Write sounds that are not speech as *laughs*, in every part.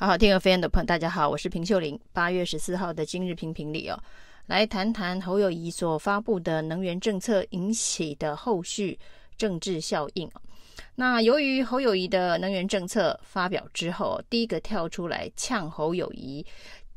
好好听和飞燕的朋友，大家好，我是平秀玲。八月十四号的今日评评理哦，来谈谈侯友宜所发布的能源政策引起的后续政治效应。那由于侯友宜的能源政策发表之后，第一个跳出来呛侯友宜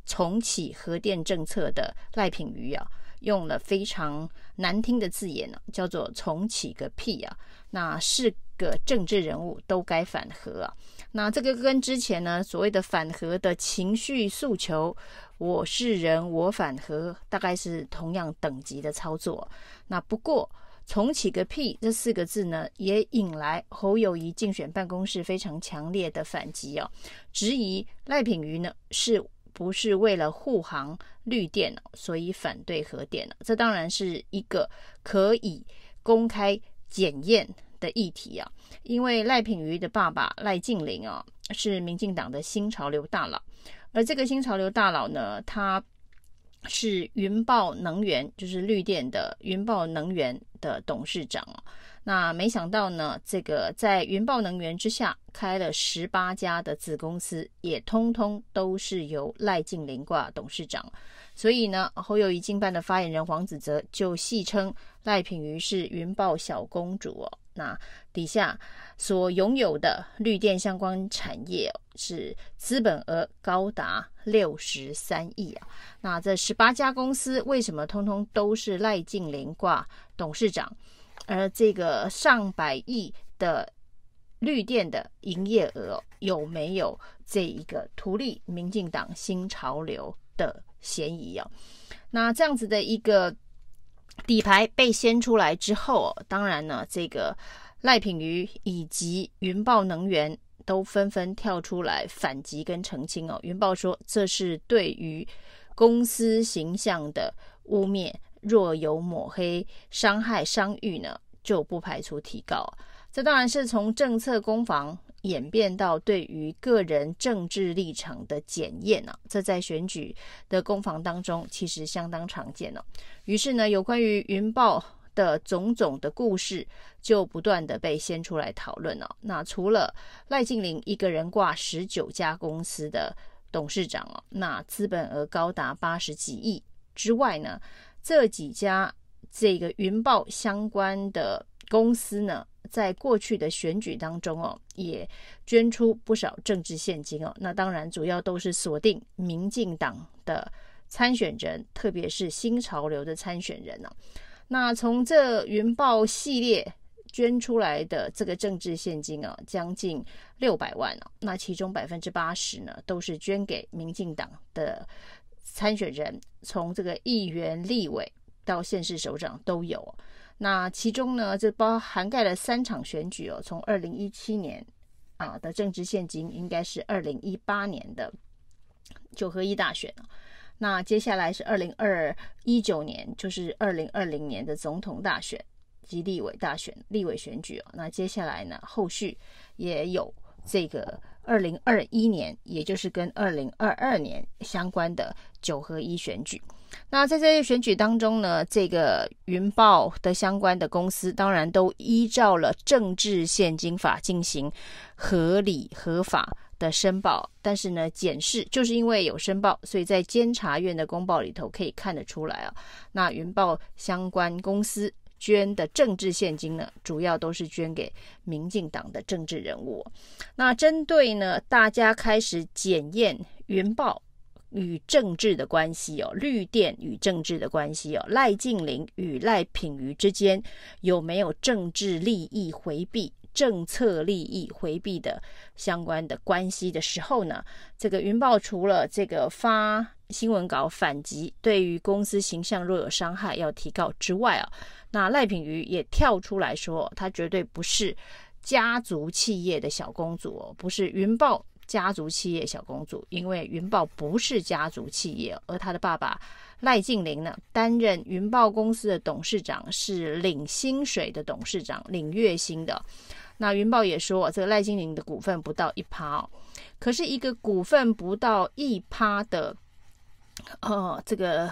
重启核电政策的赖品瑜啊，用了非常难听的字眼呢，叫做“重启个屁啊”。那是个政治人物都该反核啊。那这个跟之前呢所谓的反核的情绪诉求，我是人我反核，大概是同样等级的操作。那不过重启个屁这四个字呢，也引来侯友谊竞选办公室非常强烈的反击哦，质疑赖品妤呢是不是为了护航绿电所以反对核电？这当然是一个可以公开检验的议题啊，因为赖品妤的爸爸赖净麟啊是民进党的新潮流大佬，而这个新潮流大佬呢，他是云豹能源，就是绿电的云豹能源的董事长啊。那没想到呢，这个在云豹能源之下开了十八家的子公司，也通通都是由赖净麟挂董事长。所以呢，侯友宜竞办的发言人黄子哲就戏称赖品瑜是云豹小公主哦。那底下所拥有的绿电相关产业是资本额高达六十三亿啊。那这十八家公司为什么通通都是赖净麟挂董事长？而这个上百亿的绿电的营业额有没有这一个图利民进党新潮流的嫌疑啊？那这样子的一个底牌被掀出来之后，当然呢，这个赖品妤以及云豹能源都纷纷跳出来反击跟澄清哦。云豹说这是对于公司形象的污蔑。若有抹黑、伤害伤誉呢，就不排除提告。这当然是从政策攻防演变到对于个人政治立场的检验啊。这在选举的攻防当中其实相当常见了。于是呢，有关于云豹的种种的故事就不断的被掀出来讨论了。那除了赖静玲一个人挂十九家公司的董事长哦，那资本额高达八十几亿之外呢？这几家这个云豹相关的公司呢，在过去的选举当中哦，也捐出不少政治现金哦。那当然，主要都是锁定民进党的参选人，特别是新潮流的参选人呢。那从这云豹系列捐出来的这个政治现金啊，将近六百万哦。那其中百分之八十呢，都是捐给民进党的。参选人从这个议员、立委到县市首长都有。那其中呢，这包涵盖了三场选举哦。从二零一七年啊的政治献金，应该是二零一八年的九合一大选。那接下来是二零二一九年，就是二零二零年的总统大选及立委大选、立委选举哦。那接下来呢，后续也有这个。二零二一年，也就是跟二零二二年相关的九合一选举。那在这些选举当中呢，这个云豹的相关的公司，当然都依照了政治现金法进行合理合法的申报。但是呢，检视就是因为有申报，所以在监察院的公报里头可以看得出来啊。那云豹相关公司。捐的政治现金呢，主要都是捐给民进党的政治人物。那针对呢，大家开始检验云豹与政治的关系哦，绿电与政治的关系哦，赖净麟与赖品妤之间有没有政治利益回避、政策利益回避的相关的关系的时候呢，这个云豹除了这个发新闻稿反击，对于公司形象若有伤害要提告之外啊。那赖品妤也跳出来说，她绝对不是家族企业的小公主哦，不是云豹家族企业小公主，因为云豹不是家族企业，而她的爸爸赖静玲呢，担任云豹公司的董事长，是领薪水的董事长，领月薪的。那云豹也说，这个赖净麟的股份不到一趴哦，可是一个股份不到一趴的，呃，这个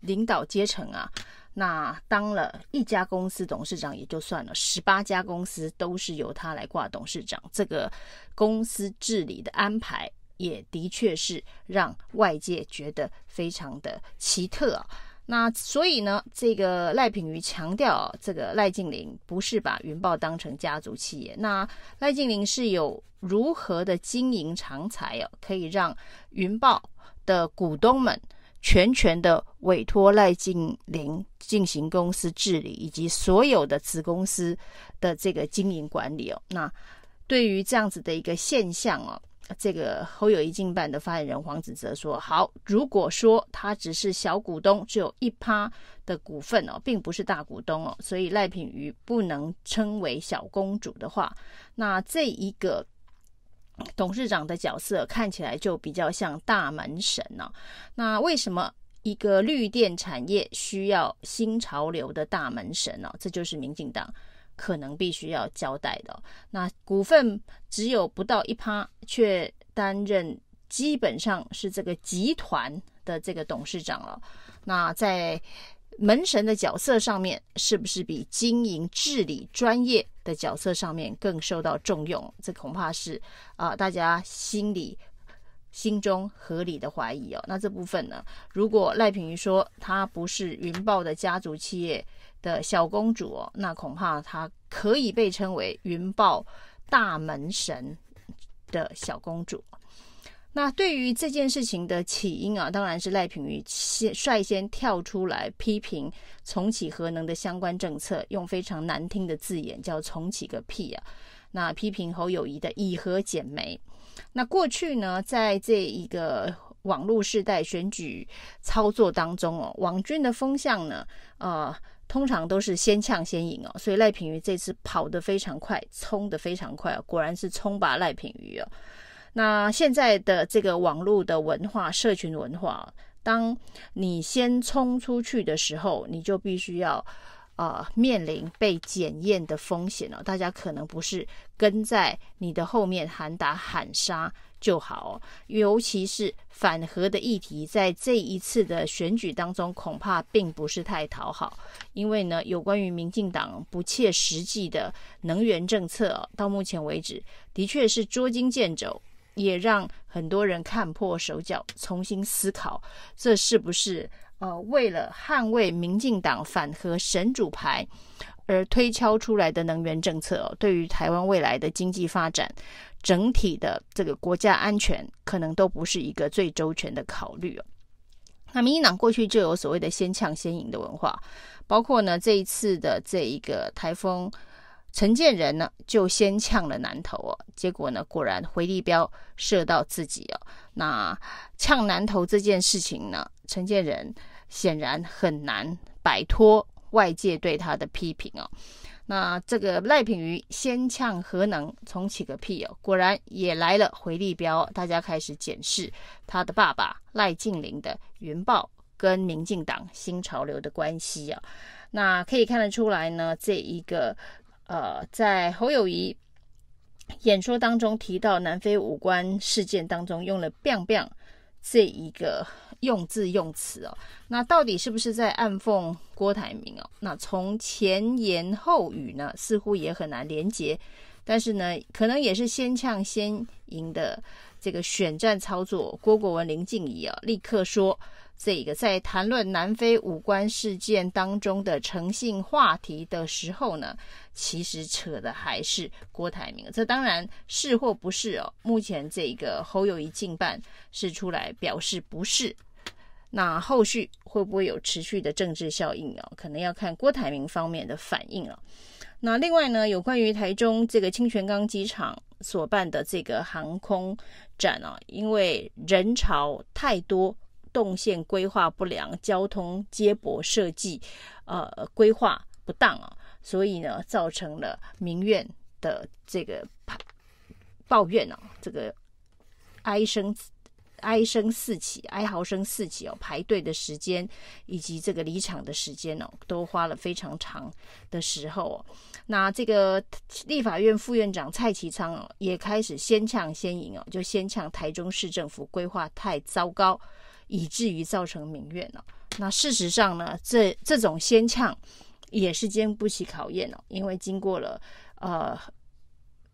领导阶层啊。那当了一家公司董事长也就算了，十八家公司都是由他来挂董事长，这个公司治理的安排也的确是让外界觉得非常的奇特啊。那所以呢，这个赖品妤强调，这个赖静玲不是把云豹当成家族企业。那赖静玲是有如何的经营长才哦，可以让云豹的股东们全权的委托赖静玲进行公司治理，以及所有的子公司的这个经营管理哦。那对于这样子的一个现象哦。这个侯友宜竞办的发言人黄子哲说：“好，如果说他只是小股东，只有一趴的股份哦，并不是大股东哦，所以赖品妤不能称为小公主的话，那这一个董事长的角色看起来就比较像大门神哦。那为什么一个绿电产业需要新潮流的大门神呢？这就是民进党。”可能必须要交代的，那股份只有不到一趴，却担任基本上是这个集团的这个董事长了。那在门神的角色上面，是不是比经营治理专业的角色上面更受到重用？这恐怕是啊、大家心里心中合理的怀疑哦。那这部分呢，如果赖品妤说她不是云豹的家族企业。的小公主哦，那恐怕她可以被称为云豹大门神的小公主。那对于这件事情的起因啊，当然是赖品妤先率先跳出来批评重启核能的相关政策，用非常难听的字眼叫“重启个屁啊”。那批评侯友宜的以核减煤。那过去呢，在这一个网络世代选举操作当中哦，网军的风向呢，呃。通常都是先呛先赢哦，所以赖品妤这次跑得非常快，冲得非常快哦，果然是冲吧赖品妤哦。那现在的这个网络的文化、社群文化，当你先冲出去的时候，你就必须要。呃，面临被检验的风险哦，大家可能不是跟在你的后面喊打喊杀就好，尤其是反核的议题，在这一次的选举当中，恐怕并不是太讨好，因为呢，有关于民进党不切实际的能源政策，到目前为止的确是捉襟见肘，也让很多人看破手脚，重新思考这是不是。呃，为了捍卫民进党反核神主牌而推敲出来的能源政策哦，对于台湾未来的经济发展、整体的这个国家安全，可能都不是一个最周全的考虑哦。那民进党过去就有所谓的先呛先赢的文化，包括呢这一次的这一个台风陈建仁呢就先呛了南投哦，结果呢果然回力标射到自己哦。那呛南投这件事情呢，陈建仁显然很难摆脱外界对他的批评哦。那这个赖品妤先呛核能重启个屁哦，果然也来了回力标，大家开始检视他的爸爸赖净霖的云豹跟民进党新潮流的关系啊。那可以看得出来呢，这一个呃，在侯友谊。演说当中提到南非五官事件当中用了 “biang biang” 这一个用字用词哦，那到底是不是在暗讽郭台铭哦？那从前言后语呢，似乎也很难连结，但是呢，可能也是先呛先赢的这个选战操作。郭国文、林静怡啊，立刻说。这个在谈论南非五关事件当中的诚信话题的时候呢，其实扯的还是郭台铭。这当然是或不是哦。目前这个侯友宜竞办是出来表示不是，那后续会不会有持续的政治效应哦？可能要看郭台铭方面的反应了。那另外呢，有关于台中这个清泉岗机场所办的这个航空展啊，因为人潮太多。动线规划不良，交通接驳设计呃规划不当啊，所以呢，造成了民怨的这个抱怨啊，这个哀声哀声四起，哀嚎声四起哦，排队的时间以及这个离场的时间哦，都花了非常长的时候哦。那这个立法院副院长蔡其昌哦，也开始先呛先赢哦，就先呛台中市政府规划太糟糕。以至于造成民怨哦。那事实上呢，这这种先呛也是经不起考验哦，因为经过了呃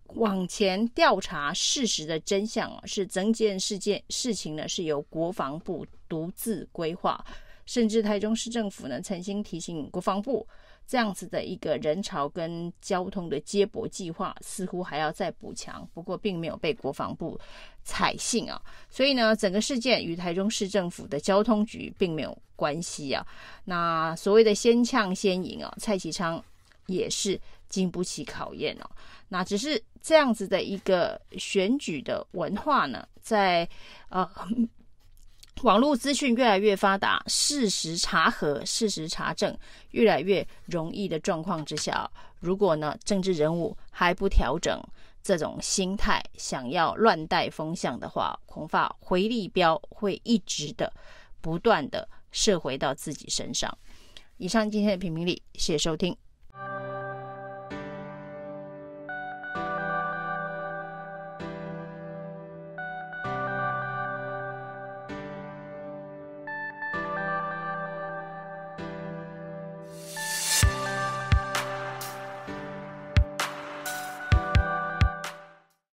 往前调查事实的真相啊，是整件事件事情呢是由国防部独自规划，甚至台中市政府呢曾经提醒国防部，这样子的一个人潮跟交通的接驳计划似乎还要再补强，不过并没有被国防部采信啊，所以呢，整个事件与台中市政府的交通局并没有关系啊。那所谓的先呛先赢啊，蔡其昌也是经不起考验哦。那只是这样子的一个选举的文化呢，在呃 *laughs* 网络资讯越来越发达，事实查核、事实查证越来越容易的状况之下，如果呢政治人物还不调整这种心态，想要乱带风向的话，恐怕回力标会一直的不断的射回到自己身上。以上今天的评评理，谢谢收听。